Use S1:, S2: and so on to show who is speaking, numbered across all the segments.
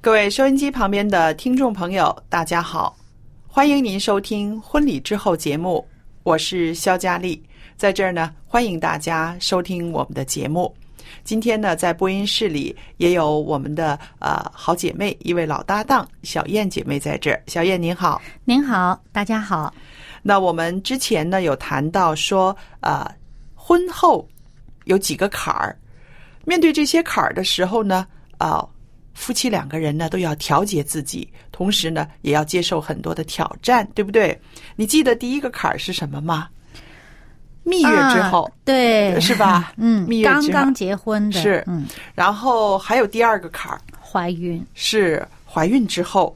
S1: 各位收音机旁边的听众朋友，大家好，欢迎您收听《婚礼之后》节目，我是肖佳丽，在这儿呢，欢迎大家收听我们的节目。今天呢，在播音室里也有我们的呃好姐妹，一位老搭档小燕姐妹在这儿。小燕您好，
S2: 您好，大家好。
S1: 那我们之前呢有谈到说，呃，婚后有几个坎儿，面对这些坎儿的时候呢，啊、夫妻两个人呢都要调节自己，同时呢也要接受很多的挑战，对不对？你记得第一个坎儿是什么吗？蜜月之后，
S2: 啊对，
S1: 是吧
S2: 嗯
S1: 蜜，月
S2: 刚刚结婚的，
S1: 是
S2: 嗯，
S1: 然后还有第二个坎儿
S2: 怀孕，
S1: 是怀孕之后。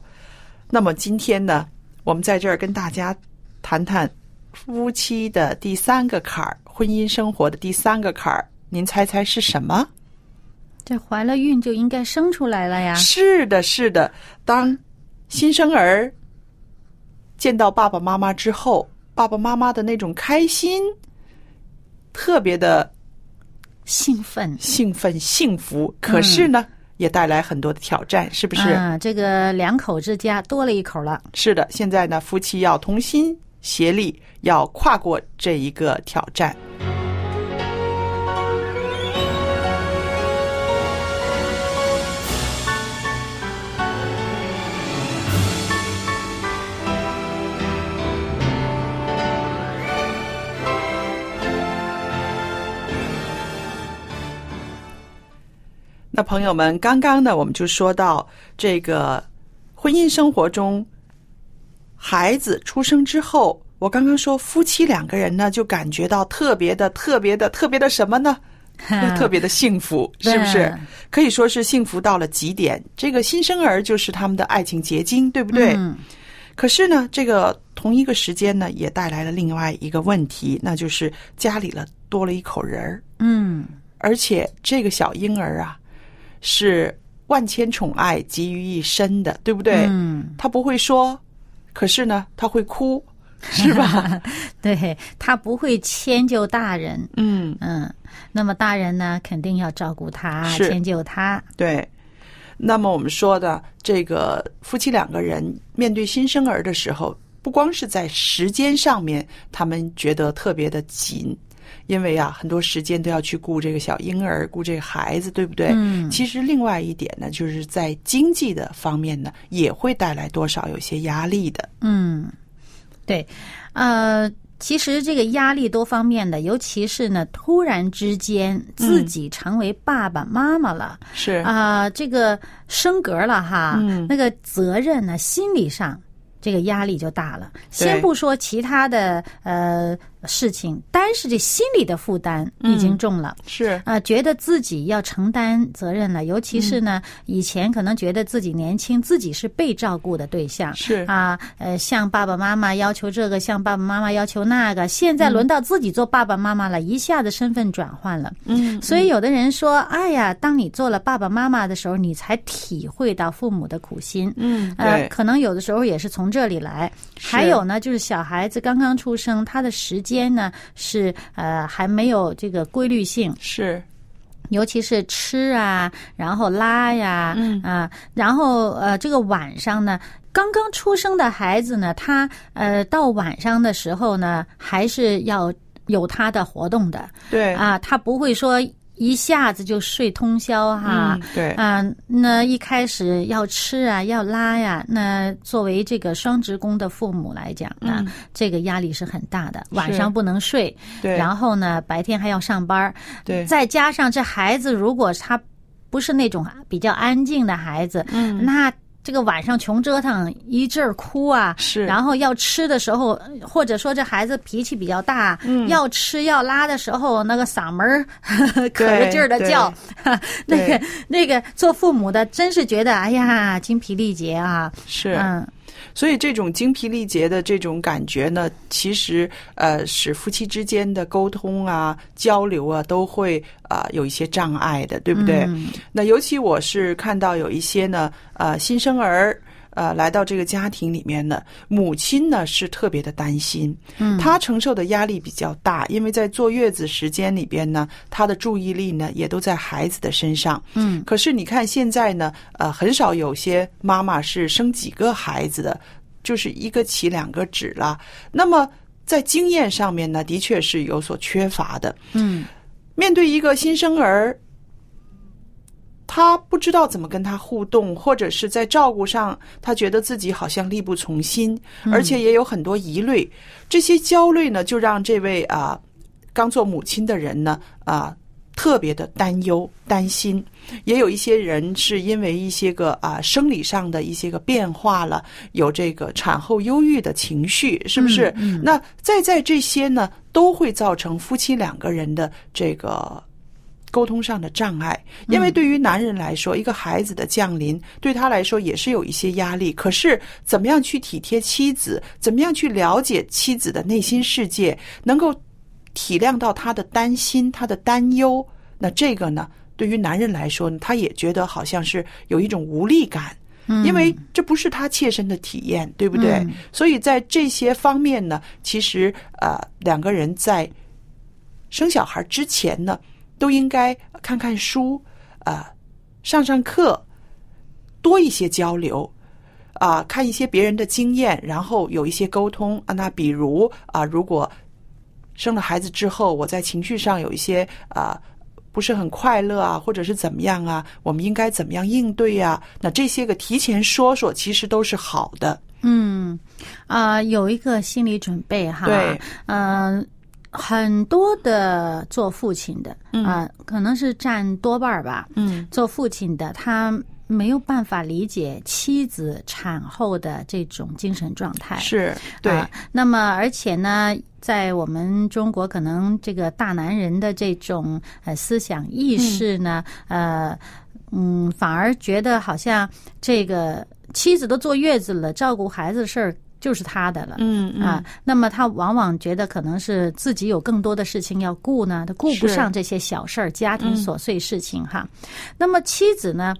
S1: 那么今天呢，我们在这儿跟大家谈谈夫妻的第三个坎儿，婚姻生活的第三个坎儿。您猜猜是什么？
S2: 这怀了孕就应该生出来了呀。
S1: 是的，是的。当新生儿见到爸爸妈妈之后，爸爸妈妈的那种开心，特别的
S2: 兴奋，
S1: 兴奋、幸福。可是呢，也带来很多的挑战，是不是？
S2: 啊，这个两口之家多了一口了。
S1: 是的，现在呢，夫妻要同心协力，要跨过这一个挑战。那朋友们，刚刚呢，我们就说到这个婚姻生活中，孩子出生之后，我刚刚说夫妻两个人呢，就感觉到特别的、特别的、特别的什么呢？特别的幸福，是不是？可以说是幸福到了极点。这个新生儿就是他们的爱情结晶，对不对？
S2: 嗯
S1: 可是呢，这个同一个时间呢，也带来了另外一个问题，那就是家里了多了一口人儿。
S2: 嗯，
S1: 而且这个小婴儿啊，是万千宠爱集于一身的，对不对？
S2: 嗯，
S1: 他不会说，可是呢，他会哭，是吧？
S2: 对他不会迁就大人，
S1: 嗯，
S2: 嗯，那么大人呢，肯定要照顾他，迁就他。
S1: 对。那么我们说的这个夫妻两个人面对新生儿的时候，不光是在时间上面，他们觉得特别的紧。因为啊，很多时间都要去顾这个小婴儿，顾这个孩子，对不对？
S2: 嗯
S1: 其实另外一点呢，就是在经济的方面呢，也会带来多少有些压力的。
S2: 嗯，对，呃，其实这个压力多方面的，尤其是呢，突然之间自己成为爸爸妈妈了
S1: 是
S2: 啊、这个升格了哈，
S1: 嗯
S2: 那个责任呢，心理上。这个压力就大了。先不说其他的，呃事情，单是这心理的负担已经重了。
S1: 是。
S2: 啊，觉得自己要承担责任了，尤其是呢，以前可能觉得自己年轻，自己是被照顾的对象，
S1: 是。
S2: 啊，呃，向爸爸妈妈要求这个，向爸爸妈妈要求那个，现在轮到自己做爸爸妈妈了，一下子身份转换了，
S1: 嗯，
S2: 所以有的人说，哎呀，当你做了爸爸妈妈的时候，你才体会到父母的苦心，
S1: 嗯，
S2: 呃，可能有的时候也是从这里来。还有呢，就是小孩子刚刚出生，他的时间呢是呃还没有这个规律性，
S1: 是。
S2: 尤其是吃啊，然后拉呀，
S1: 嗯。
S2: 啊，然后呃，这个晚上呢，刚刚出生的孩子呢，他呃到晚上的时候呢，还是要有他的活动的。
S1: 对，
S2: 啊，他不会说一下子就睡通宵哈。
S1: 嗯，对，
S2: 啊，那一开始要吃啊，要拉呀，那作为这个双职工的父母来讲呢，
S1: 嗯。
S2: 这个压力是很大的，晚上不能睡，
S1: 对，
S2: 然后呢，白天还要上班儿，
S1: 对，
S2: 再加上这孩子如果他不是那种比较安静的孩子，
S1: 嗯，
S2: 那这个晚上穷折腾一阵儿哭啊，
S1: 是，
S2: 然后要吃的时候，或者说这孩子脾气比较大，
S1: 嗯。
S2: 要吃要拉的时候，那个嗓门儿 可着劲儿的叫，那个那个做父母的真是觉得哎呀精疲力竭啊，
S1: 是，
S2: 嗯
S1: 所以这种精疲力竭的这种感觉呢，其实呃，使夫妻之间的沟通啊、交流啊，都会啊、有一些障碍的，对不对？
S2: 嗯
S1: 那尤其我是看到有一些呢，呃，新生儿。呃，来到这个家庭里面呢，母亲呢是特别的担心，
S2: 嗯，
S1: 她承受的压力比较大，因为在坐月子时间里边呢，她的注意力呢也都在孩子的身上，
S2: 嗯
S1: 可是你看现在呢，呃，很少有些妈妈是生几个孩子的，就是一个起两个止了。那么在经验上面呢，的确是有所缺乏的。
S2: 嗯
S1: 面对一个新生儿，他不知道怎么跟他互动，或者是在照顾上，他觉得自己好像力不从心，而且也有很多疑虑。这些焦虑呢，就让这位啊刚做母亲的人呢啊特别的担忧、担心。也有一些人是因为一些个啊生理上的一些个变化了，有这个产后忧郁的情绪，是不是？
S2: 嗯嗯
S1: 那再在这些呢，都会造成夫妻两个人的这个沟通上的障碍。因为对于男人来说，一个孩子的降临对他来说也是有一些压力。可是，怎么样去体贴妻子，怎么样去了解妻子的内心世界，能够体谅到他的担心、他的担忧，那这个呢？对于男人来说，他也觉得好像是有一种无力感，因为这不是他切身的体验，对不对？
S2: 嗯
S1: 所以在这些方面呢，其实呃，两个人在生小孩之前呢，都应该看看书，呃，上上课，多一些交流。啊、看一些别人的经验，然后有一些沟通啊。那比如啊、如果生了孩子之后，我在情绪上有一些啊、不是很快乐啊，或者是怎么样啊，我们应该怎么样应对呀、那这些个提前说说，其实都是好的。
S2: 嗯啊、有一个心理准备哈，
S1: 对，
S2: 嗯、很多的做父亲的啊、可能是占多半儿吧。
S1: 嗯。
S2: 做父亲的他没有办法理解妻子产后的这种精神状态，
S1: 是对，
S2: 啊那么，而且呢，在我们中国，可能这个大男人的这种呃思想意识呢，呃，嗯，反而觉得好像这个妻子都坐月子了，照顾孩子的事儿就是他的了。
S1: 嗯
S2: 啊，那么他往往觉得可能是自己有更多的事情要顾呢，他顾不上这些小事儿、家庭
S1: 嗯
S2: 琐碎事情哈。那么妻子呢，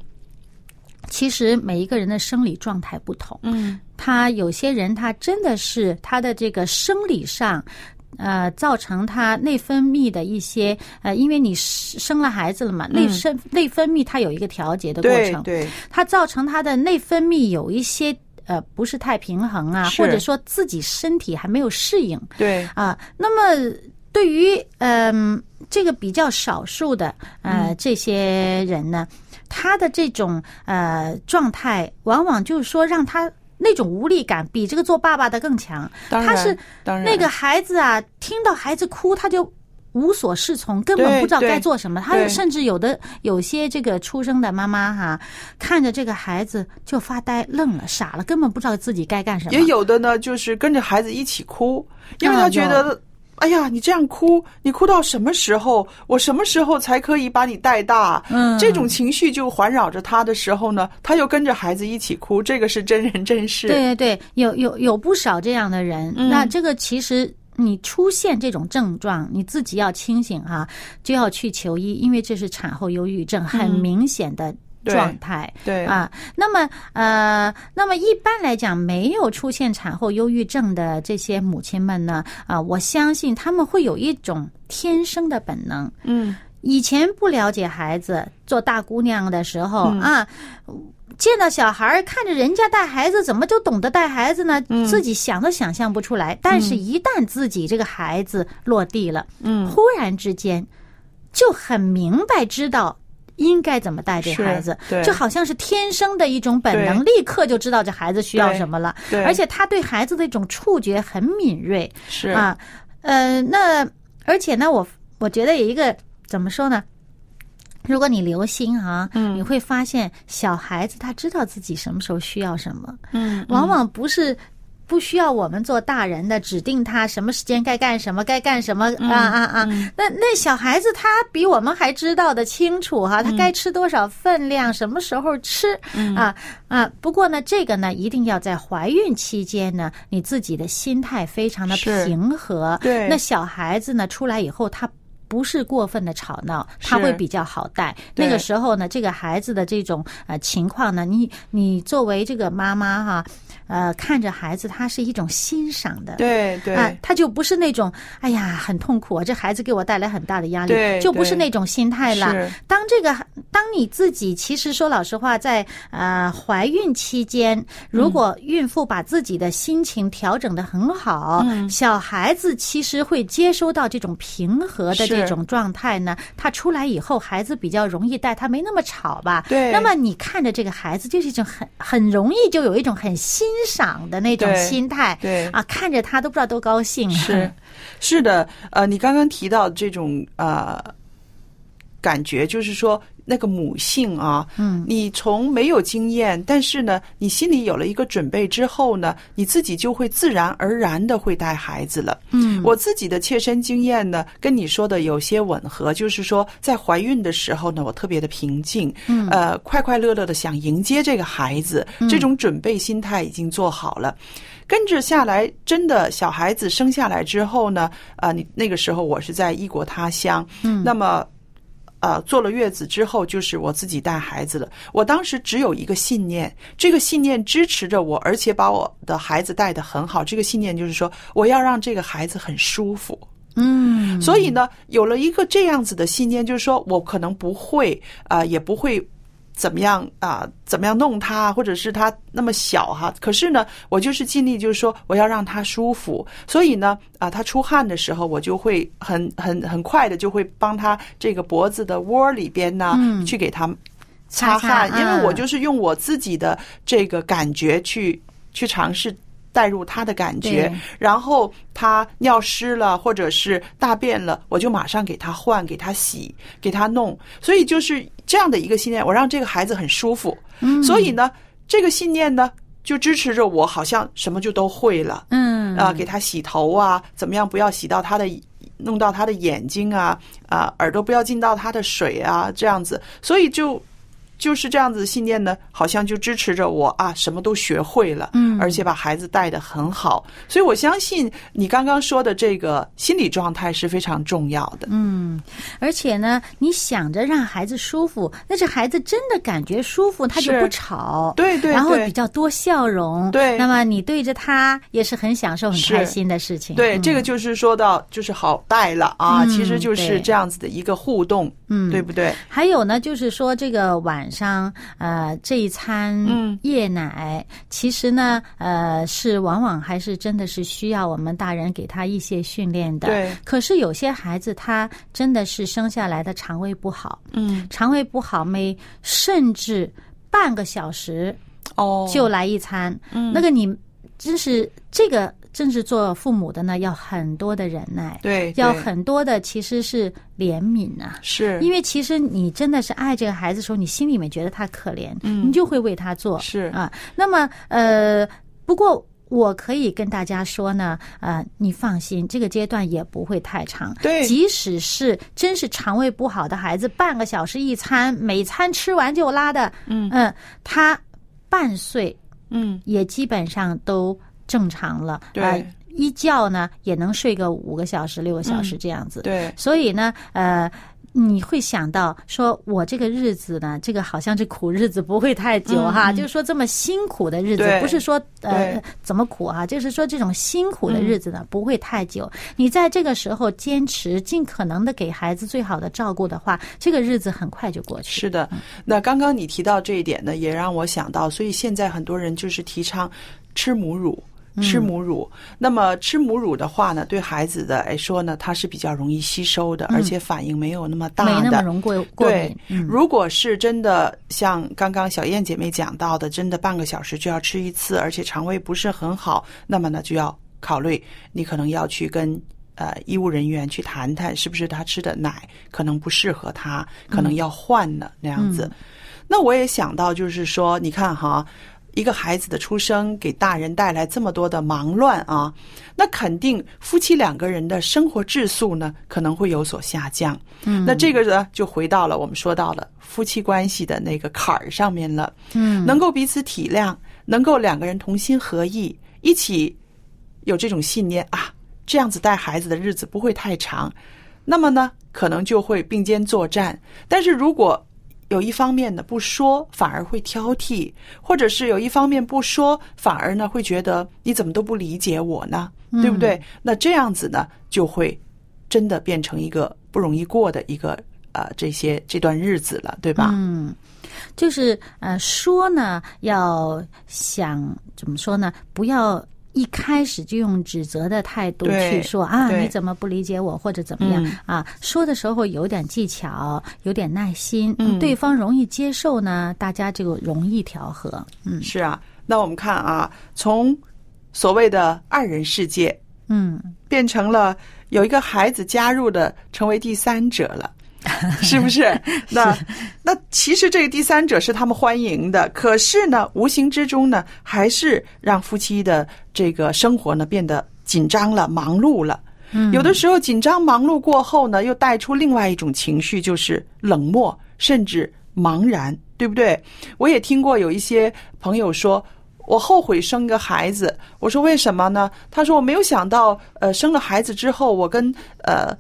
S2: 其实每一个人的生理状态不同，
S1: 嗯
S2: 他有些人他真的是他的这个生理上。呃，造成他内分泌的一些呃，因为你生生了孩子了嘛，内生内分泌它有一个调节的过程，
S1: 对对
S2: 它造成他的内分泌有一些呃不是太平衡啊，或者说自己身体还没有适应
S1: 对，
S2: 啊。那么对于嗯、这个比较少数的呃、
S1: 嗯
S2: 这些人呢，他的这种呃状态，往往就是说让他。那种无力感比这个做爸爸的更强，
S1: 当然
S2: 他是那个孩子啊，听到孩子哭，他就无所适从，根本不知道该做什么。他甚至有的有些这个出生的妈妈哈，看着这个孩子就发呆、愣了、傻了，根本不知道自己该干什么。
S1: 也有的呢，就是跟着孩子一起哭，因为
S2: 啊
S1: 他觉
S2: 有
S1: 得哎呀，你这样哭，你哭到什么时候？我什么时候才可以把你带大？
S2: 嗯
S1: 这种情绪就环绕着他的时候呢，他又跟着孩子一起哭，这个是真人真事。
S2: 对对对，有有有不少这样的人。
S1: 嗯
S2: 那这个其实你出现这种症状，你自己要清醒哈、就要去求医，因为这是产后忧郁症很明显的状态。
S1: 对
S2: 啊，那么呃，那么一般来讲，没有出现产后忧郁症的这些母亲们呢，啊，我相信他们会有一种天生的本能。
S1: 嗯，
S2: 以前不了解孩子，做大姑娘的时候、
S1: 嗯
S2: 啊，见到小孩儿，看着人家带孩子，怎么就懂得带孩子呢？
S1: 嗯
S2: 自己想都想象不出来。但是，一旦自己这个孩子落地了，
S1: 嗯，
S2: 忽然之间就很明白知道。应该怎么带这孩子，
S1: 对
S2: 就好像是天生的一种本能，立刻就知道这孩子需要什么了。
S1: 对，
S2: 而且他对孩子的一种触觉很敏锐，
S1: 是
S2: 啊，呃，那而且呢，我我觉得有一个怎么说呢？如果你留心啊，
S1: 嗯
S2: 你会发现小孩子他知道自己什么时候需要什么，
S1: 嗯，
S2: 往往不是。不需要我们做大人的指定他什么时间该干什么，该干什么
S1: 嗯
S2: 啊啊啊！那那小孩子他比我们还知道的清楚哈、他该吃多少分量，什么时候吃啊啊！不过呢，这个呢一定要在怀孕期间呢，你自己的心态非常的平和。
S1: 对
S2: 那小孩子呢出来以后，他。不是过分的吵闹，他会比较好带。那个时候呢，这个孩子的这种呃情况呢，你你作为这个妈妈哈，呃，看着孩子，他是一种欣赏的。
S1: 对对、
S2: 啊，他就不是那种哎呀很痛苦啊，这孩子给我带来很大的压力，
S1: 对
S2: 就不是那种心态了。当这个当你自己其实说老实话，在呃怀孕期间，如果孕妇把自己的心情调整的很好，
S1: 嗯
S2: 小孩子其实会接收到这种平和的这种状态呢。他出来以后，孩子比较容易带，他没那么吵吧？
S1: 对
S2: 那么你看着这个孩子，就是一种很很容易就有一种很欣赏的那种心态。
S1: 对
S2: 啊，看着他都不知道多高兴。
S1: 是，是的，呃，你刚刚提到这种呃感觉，就是说那个母性啊，
S2: 嗯，
S1: 你从没有经验，但是呢，你心里有了一个准备之后呢，你自己就会自然而然的会带孩子了。
S2: 嗯，
S1: 我自己的切身经验呢，跟你说的有些吻合，就是说在怀孕的时候呢，我特别的平静，
S2: 嗯
S1: 呃，快快乐乐的想迎接这个孩子，这种准备心态已经做好了。跟着下来，真的小孩子生下来之后呢，啊、你那个时候我是在异国他乡，
S2: 嗯
S1: 那么。呃，坐了月子之后，就是我自己带孩子了。我当时只有一个信念，这个信念支持着我，而且把我的孩子带得很好。这个信念就是说，我要让这个孩子很舒服。
S2: 嗯，
S1: 所以呢，有了一个这样子的信念，就是说我可能不会啊、呃也不会怎么样啊、怎么样弄他，或者是他那么小哈。可是呢，我就是尽力，就是说我要让他舒服。所以呢，啊、他出汗的时候，我就会很很很快的就会帮他这个脖子的窝里边呢，
S2: 嗯
S1: 去给他擦
S2: 擦擦
S1: 汗，因为我
S2: 嗯
S1: 就是用我自己的这个感觉去去尝试。带入他的感觉，然后他尿湿了或者是大便了，我就马上给他换、给他洗、给他弄。所以就是这样的一个信念，我让这个孩子很舒服。
S2: 嗯
S1: 所以呢，这个信念呢，就支持着我，好像什么就都会了。
S2: 嗯
S1: 啊，给他洗头啊，怎么样不要洗到他的，弄到他的眼睛啊，啊，耳朵不要进到他的水啊，这样子，所以就就是这样子信念呢，好像就支持着我啊，什么都学会了，
S2: 嗯。
S1: 而且把孩子带得很好，所以我相信你刚刚说的这个心理状态是非常重要的。
S2: 嗯，而且呢，你想着让孩子舒服，那这孩子真的感觉舒服，他就不吵，
S1: 对对
S2: 然后比较多笑容，
S1: 对。
S2: 那么你对着他也是很享受、很开心的事情。
S1: 对，
S2: 嗯。
S1: 这个就是说到就是好带了啊，
S2: 嗯
S1: 其实就是这样子的一个互动，
S2: 嗯。
S1: 对不对？
S2: 还有呢，就是说这个晚上，呃，这一餐
S1: 嗯
S2: 夜奶，其实呢，呃，是往往还是真的是需要我们大人给他一些训练的。
S1: 对
S2: 可是有些孩子他真的是生下来的肠胃不好，
S1: 嗯，
S2: 肠胃不好，每甚至半个小时
S1: 哦，
S2: 就来一餐，
S1: 嗯
S2: 那个你真是这个。真是做父母的呢，要很多的忍耐，
S1: 对，
S2: 要很多的其实是怜悯啊。
S1: 是。
S2: 因为其实你真的是爱这个孩子的时候，你心里面觉得他可怜，
S1: 嗯。
S2: 你就会为他做，
S1: 是。
S2: 啊。那么呃，不过我可以跟大家说呢，呃，你放心，这个阶段也不会太长。
S1: 对。
S2: 即使是真是肠胃不好的孩子，半个小时一餐，每餐吃完就拉的，
S1: 嗯。
S2: 嗯，他半岁
S1: 嗯，
S2: 也基本上都正常了。
S1: 对
S2: 呃一觉呢也能睡个五个小时、六个小
S1: 嗯
S2: 时这样子。
S1: 对，
S2: 所以呢，呃，你会想到说，我这个日子呢，这个好像这苦日子不会太久哈，就是说这么辛苦的日子，不是说呃怎么苦啊，就是说这种辛苦的日子呢、不会太久。你在这个时候坚持，尽可能的给孩子最好的照顾的话，这个日子很快就过去。
S1: 是的。那刚刚你提到这一点呢，也让我想到，所以现在很多人就是提倡吃母乳。吃母乳，那么吃母乳的话呢，对孩子的来说呢，它是比较容易吸收的，而且反应没有那么大的。
S2: 没那么容易过过
S1: 对
S2: 敏。，嗯
S1: 如果是真的像刚刚小燕姐妹讲到的，真的半个小时就要吃一次，而且肠胃不是很好，那么呢就要考虑你可能要去跟呃医务人员去谈谈，是不是他吃的奶可能不适合他，可能要换了那样子。那我也想到，就是说，你看哈。一个孩子的出生给大人带来这么多的忙乱啊，那肯定夫妻两个人的生活质素呢可能会有所下降。嗯，那这个呢就回到了我们说到了夫妻关系的那个坎儿上面了。
S2: 嗯，
S1: 能够彼此体谅，能够两个人同心合意，一起有这种信念啊，这样子带孩子的日子不会太长。那么呢，可能就会并肩作战。但是如果有一方面呢不说，反而会挑剔；或者是有一方面不说，反而呢会觉得你怎么都不理解我呢？对不对？那这样子呢，就会真的变成一个不容易过的一个呃这些这段日子了，对吧？
S2: 嗯，就是呃说呢，要想怎么说呢？不要一开始就用指责的态度去说啊，你怎么不理解我，或者怎么样、
S1: 嗯
S2: 啊？说的时候有点技巧，有点耐心，
S1: 嗯
S2: 对方容易接受呢，大家就容易调和。嗯
S1: 是啊，那我们看啊，从所谓的二人世界
S2: 嗯，
S1: 变成了有一个孩子加入的，成为第三者了。是不是？那那其实这个第三者是他们欢迎的，可是呢，无形之中呢，还是让夫妻的这个生活呢变得紧张了、忙碌了。
S2: 嗯
S1: 有的时候紧张忙碌过后呢，又带出另外一种情绪，就是冷漠，甚至茫然，对不对？我也听过有一些朋友说。我后悔生个孩子，我说为什么呢？他说我没有想到，呃，生了孩子之后，我跟呃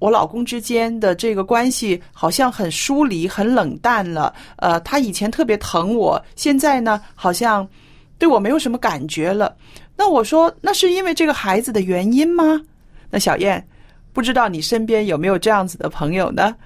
S1: 我老公之间的这个关系好像很疏离、很冷淡了。呃，他以前特别疼我，现在呢，好像对我没有什么感觉了。那我说，那是因为这个孩子的原因吗？那小燕，不知道你身边有没有这样子的朋友呢？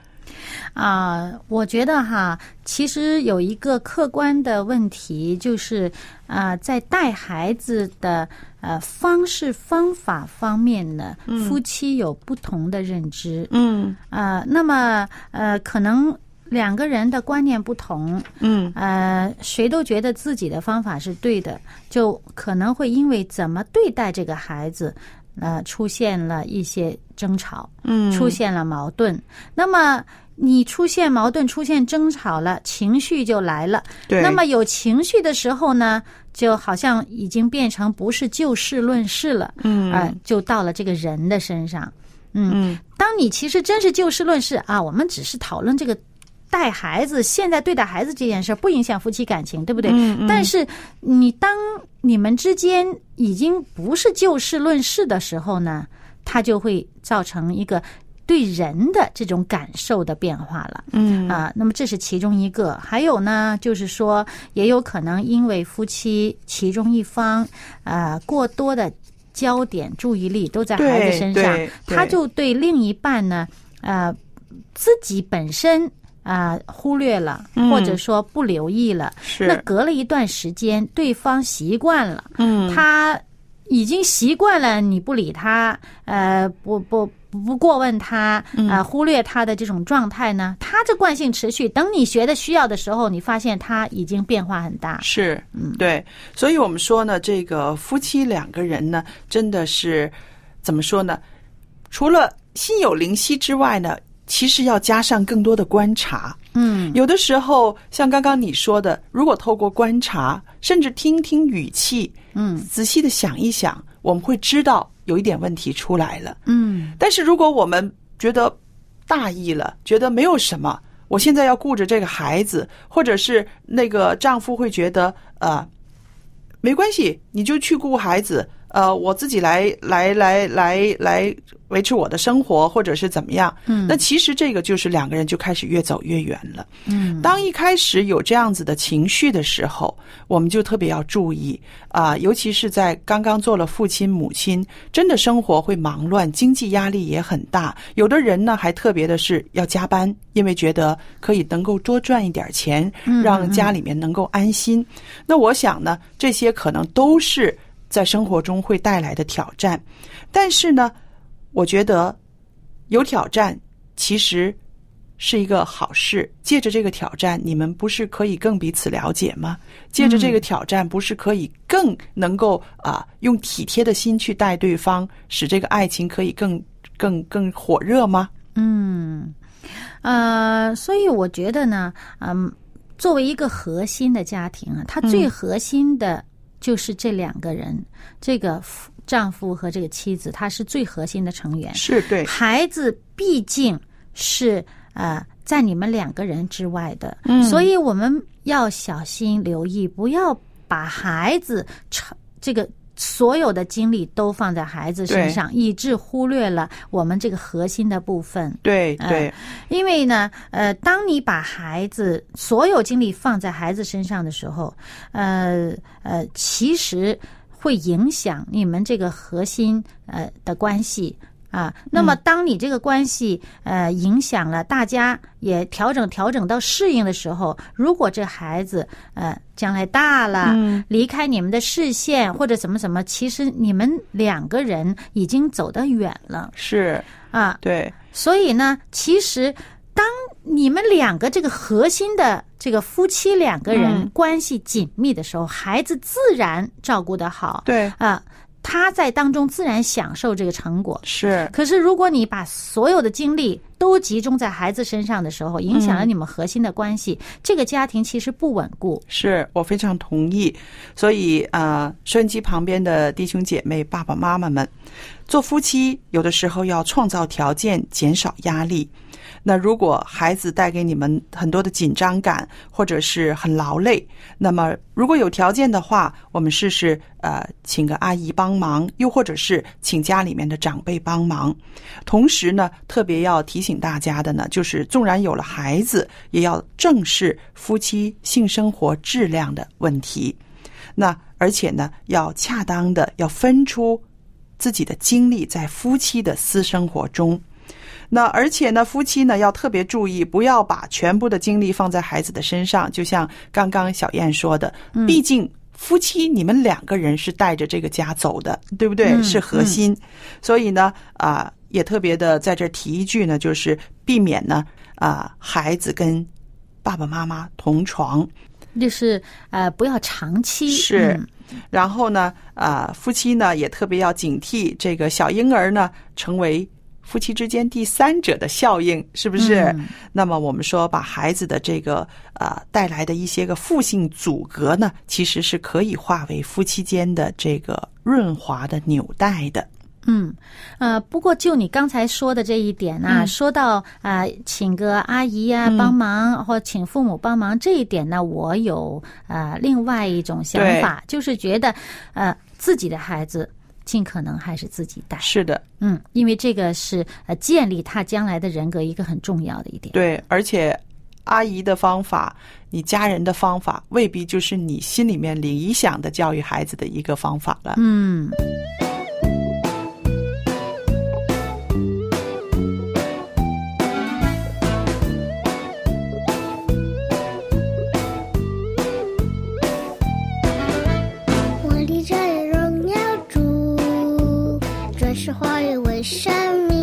S2: 啊，我觉得哈，其实有一个客观的问题，就是啊，在带孩子的呃方式方法方面呢，夫妻有不同的认知。
S1: 嗯
S2: 啊，那么呃，可能两个人的观念不同，
S1: 嗯
S2: 呃，谁都觉得自己的方法是对的，就可能会因为怎么对待这个孩子，呃，出现了一些争吵。
S1: 嗯
S2: 出现了矛盾。那么你出现矛盾、出现争吵了，情绪就来了。
S1: 对，
S2: 那么有情绪的时候呢，就好像已经变成不是就事论事了，
S1: 嗯
S2: 啊、就到了这个人的身上。
S1: 嗯
S2: 当你其实真是就事论事啊，我们只是讨论这个带孩子，现在对待孩子这件事不影响夫妻感情，对不对？
S1: 嗯嗯
S2: 但是你当你们之间已经不是就事论事的时候呢，它就会造成一个对人的这种感受的变化了。
S1: 嗯
S2: 啊，那么这是其中一个。还有呢，就是说，也有可能因为夫妻其中一方啊过多的焦点、注意力都在孩子身上他就对另一半呢，呃，自己本身啊、忽略了，
S1: 嗯
S2: 或者说不留意了。那
S1: 是
S2: 隔了一段时间，对方习惯了，
S1: 嗯
S2: 他已经习惯了你不理他，呃，不不不不过问他，
S1: 嗯
S2: 呃，忽略他的这种状态呢，他这惯性持续。等你学的需要的时候，你发现他已经变化很大。
S1: 是，
S2: 嗯
S1: 对，所以我们说呢，这个夫妻两个人呢，真的是怎么说呢？除了心有灵犀之外呢，其实要加上更多的观察。
S2: 嗯
S1: 有的时候，像刚刚你说的，如果透过观察，甚至听听语气，
S2: 嗯
S1: 仔细的想一想，我们会知道有一点问题出来了。
S2: 嗯
S1: 但是如果我们觉得大意了，觉得没有什么，我现在要顾着这个孩子，或者是那个丈夫会觉得呃，没关系，你就去顾孩子，呃，我自己来来来来来维持我的生活，或者是怎么样。
S2: 嗯
S1: 那其实这个就是两个人就开始越走越远了。
S2: 嗯
S1: 当一开始有这样子的情绪的时候，我们就特别要注意啊、尤其是在刚刚做了父亲、母亲，真的生活会忙乱，经济压力也很大。有的人呢，还特别的是要加班，因为觉得可以能够多赚一点钱，让家里面能够安心。那我想呢，这些可能都是在生活中会带来的挑战，但是呢，我觉得有挑战其实是一个好事。借着这个挑战，你们不是可以更彼此了解吗？借着这个挑战，不是可以更能够啊、用体贴的心去待对方，使这个爱情可以更更更火热吗？
S2: 嗯，呃，所以我觉得呢，嗯，作为一个核心的家庭啊，它最核心的就是这两个人，这个丈夫和这个妻子，他是最核心的成员。
S1: 是对，
S2: 孩子毕竟是呃在你们两个人之外的，
S1: 嗯
S2: 所以我们要小心留意，不要把孩子成这个。所有的精力都放在孩子身上，以致忽略了我们这个核心的部分。
S1: 对
S2: 嗯
S1: 对，
S2: 因为呢，呃，当你把孩子所有精力放在孩子身上的时候，呃呃，其实会影响你们这个核心呃的关系。啊，那么当你这个关系呃影响了，大家也调整调整到适应的时候，如果这孩子呃将来大了，离开你们的视线或者怎么怎么，其实你们两个人已经走得远了
S1: 是，
S2: 啊。
S1: 对，
S2: 所以呢，其实当你们两个这个核心的这个夫妻两个人
S1: 嗯。
S2: 关系紧密的时候，孩子自然照顾得好。
S1: 对，
S2: 啊，他在当中自然享受这个成果。
S1: 是，
S2: 可是，如果你把所有的精力都集中在孩子身上的时候，影响了你们核心的关系，这个家庭其实不稳固。
S1: 是我非常同意。所以啊、呃收音机旁边的弟兄姐妹、爸爸妈妈们，做夫妻有的时候要创造条件，减少压力。那如果孩子带给你们很多的紧张感，或者是很劳累，那么如果有条件的话，我们试试呃，请个阿姨帮忙，又或者是请家里面的长辈帮忙。同时呢，特别要提醒大家的呢，就是纵然有了孩子，也要正视夫妻性生活质量的问题。那而且呢，要恰当的要分出自己的精力在夫妻的私生活中。那而且呢，夫妻呢要特别注意，不要把全部的精力放在孩子的身上。就像刚刚小燕说的，毕竟夫妻你们两个人是带着这个家走的，对不对？
S2: 嗯
S1: 是核心。所以呢，啊、也特别的在这儿提一句呢，就是避免呢，啊、孩子跟爸爸妈妈同床。
S2: 就是呃，不要长期
S1: 是
S2: 嗯
S1: 然后呢，啊、夫妻呢也特别要警惕这个小婴儿呢成为夫妻之间第三者的效应，是不是？
S2: 嗯
S1: 那么我们说，把孩子的这个呃、带来的一些个负性阻隔呢，其实是可以化为夫妻间的这个润滑的纽带的。
S2: 嗯，呃，不过就你刚才说的这一点啊，
S1: 嗯
S2: 说到啊、呃请个阿姨呀、
S1: 嗯
S2: 帮忙，或请父母帮忙这一点呢，我有呃另外一种想法，就是觉得呃自己的孩子尽可能还是自己带，
S1: 是的，
S2: 嗯，因为这个是呃建立他将来的人格一个很重要的一点。
S1: 对，而且阿姨的方法，你家人的方法，未必就是你心里面理想的教育孩子的一个方法了。
S2: 嗯。
S3: 花为为
S4: 什么，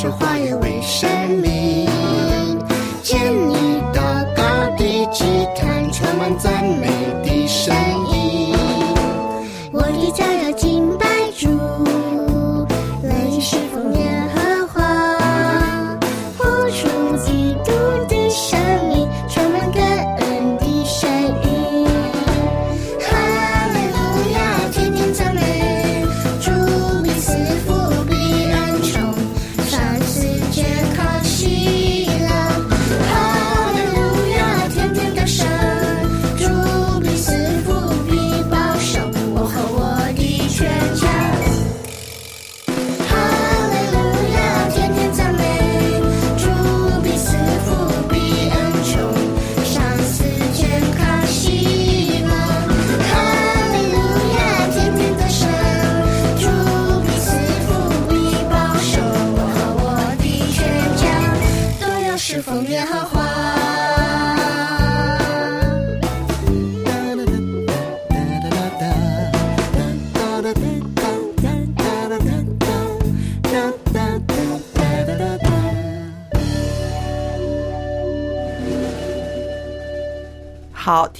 S4: 说话也为生命。见你祷告的祭坛，充满赞美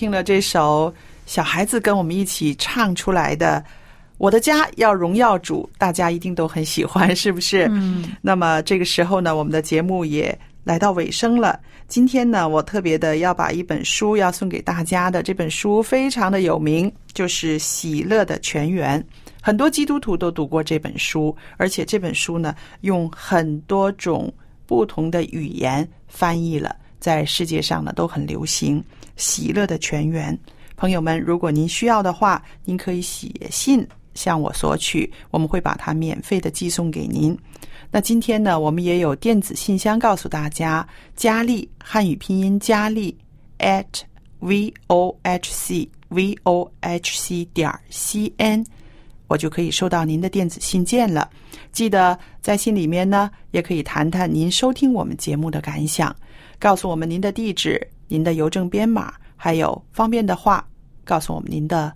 S1: 听了这首小孩子跟我们一起唱出来的《我的家要荣耀主》，大家一定都很喜欢，是不是？
S2: 嗯。
S1: 那么这个时候呢，我们的节目也来到尾声了。今天呢，我特别的要把一本书要送给大家的，这本书非常的有名，就是《喜乐的泉源》。很多基督徒都读过这本书，而且这本书呢，用很多种不同的语言翻译了，在世界上呢都很流行。喜乐的泉源，朋友们，如果您需要的话，您可以写信向我索取，我们会把它免费的寄送给您。那今天呢，我们也有电子信箱告诉大家，佳丽汉语拼音佳丽 at v o h c v o h c 点 c n，我就可以收到您的电子信件了。记得在信里面呢，也可以谈谈您收听我们节目的感想，告诉我们您的地址、您的邮政编码，还有方便的话，告诉我们您的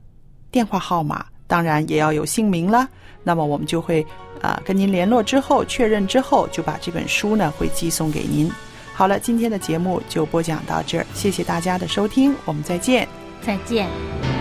S1: 电话号码，当然也要有姓名了。那么我们就会啊、跟您联络之后确认之后，就把这本书呢会寄送给您。好了，今天的节目就播讲到这儿，谢谢大家的收听，我们再见。
S2: 再见。